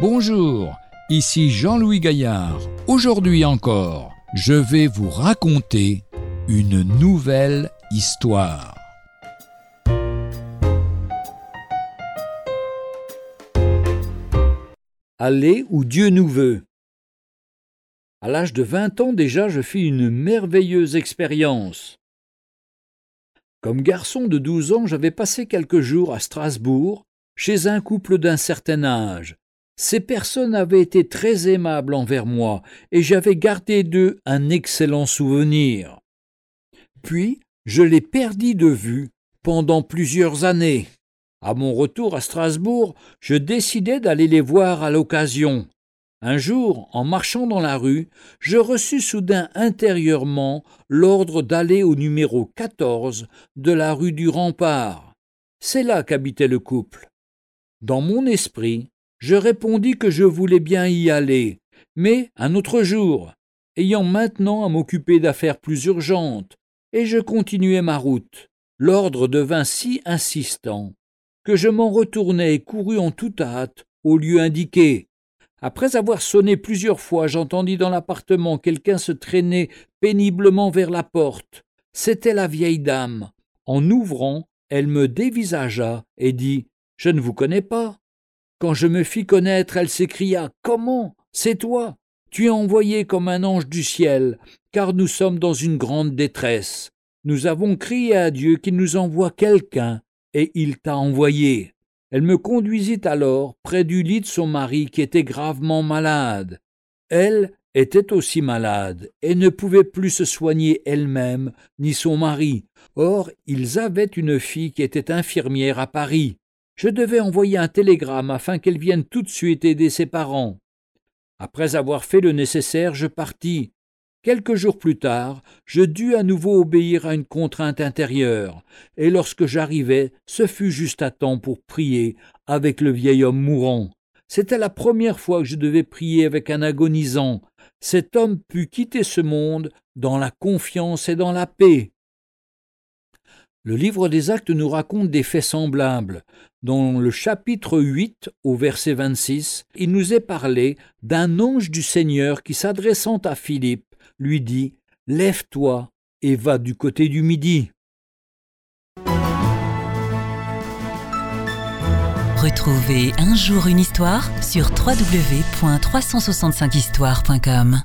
Bonjour, ici Jean-Louis Gaillard. Aujourd'hui encore, je vais vous raconter une nouvelle histoire. Aller où Dieu nous veut. À l'âge de 20 ans déjà, je fis une merveilleuse expérience. Comme garçon de 12 ans, j'avais passé quelques jours à Strasbourg, chez un couple d'un certain âge. Ces personnes avaient été très aimables envers moi, et j'avais gardé d'eux un excellent souvenir. Puis, je les perdis de vue pendant plusieurs années. À mon retour à Strasbourg, je décidai d'aller les voir à l'occasion. Un jour, en marchant dans la rue, je reçus soudain intérieurement l'ordre d'aller au numéro 14 de la rue du Rempart. C'est là qu'habitait le couple. Dans mon esprit, je répondis que je voulais bien y aller, mais un autre jour, ayant maintenant à m'occuper d'affaires plus urgentes, et je continuai ma route. L'ordre devint si insistant que je m'en retournai et courus en toute hâte au lieu indiqué. Après avoir sonné plusieurs fois, j'entendis dans l'appartement quelqu'un se traîner péniblement vers la porte. C'était la vieille dame. En ouvrant, elle me dévisagea et dit Je ne vous connais pas. Quand je me fis connaître, elle s'écria Comment? C'est toi? Tu es envoyé comme un ange du ciel, car nous sommes dans une grande détresse. Nous avons crié à Dieu qu'il nous envoie quelqu'un, et il t'a envoyé. Elle me conduisit alors près du lit de son mari qui était gravement malade. Elle était aussi malade et ne pouvait plus se soigner elle-même ni son mari. Or, ils avaient une fille qui était infirmière à Paris. Je devais envoyer un télégramme afin qu'elle vienne tout de suite aider ses parents. Après avoir fait le nécessaire, je partis. Quelques jours plus tard, je dus à nouveau obéir à une contrainte intérieure, et lorsque j'arrivai, ce fut juste à temps pour prier avec le vieil homme mourant. C'était la première fois que je devais prier avec un agonisant. Cet homme put quitter ce monde dans la confiance et dans la paix. Le livre des actes nous raconte des faits semblables. Dans le chapitre 8 au verset 26, il nous est parlé d'un ange du Seigneur qui s'adressant à Philippe lui dit Lève-toi et va du côté du midi. Retrouvez un jour une histoire sur www.365histoire.com.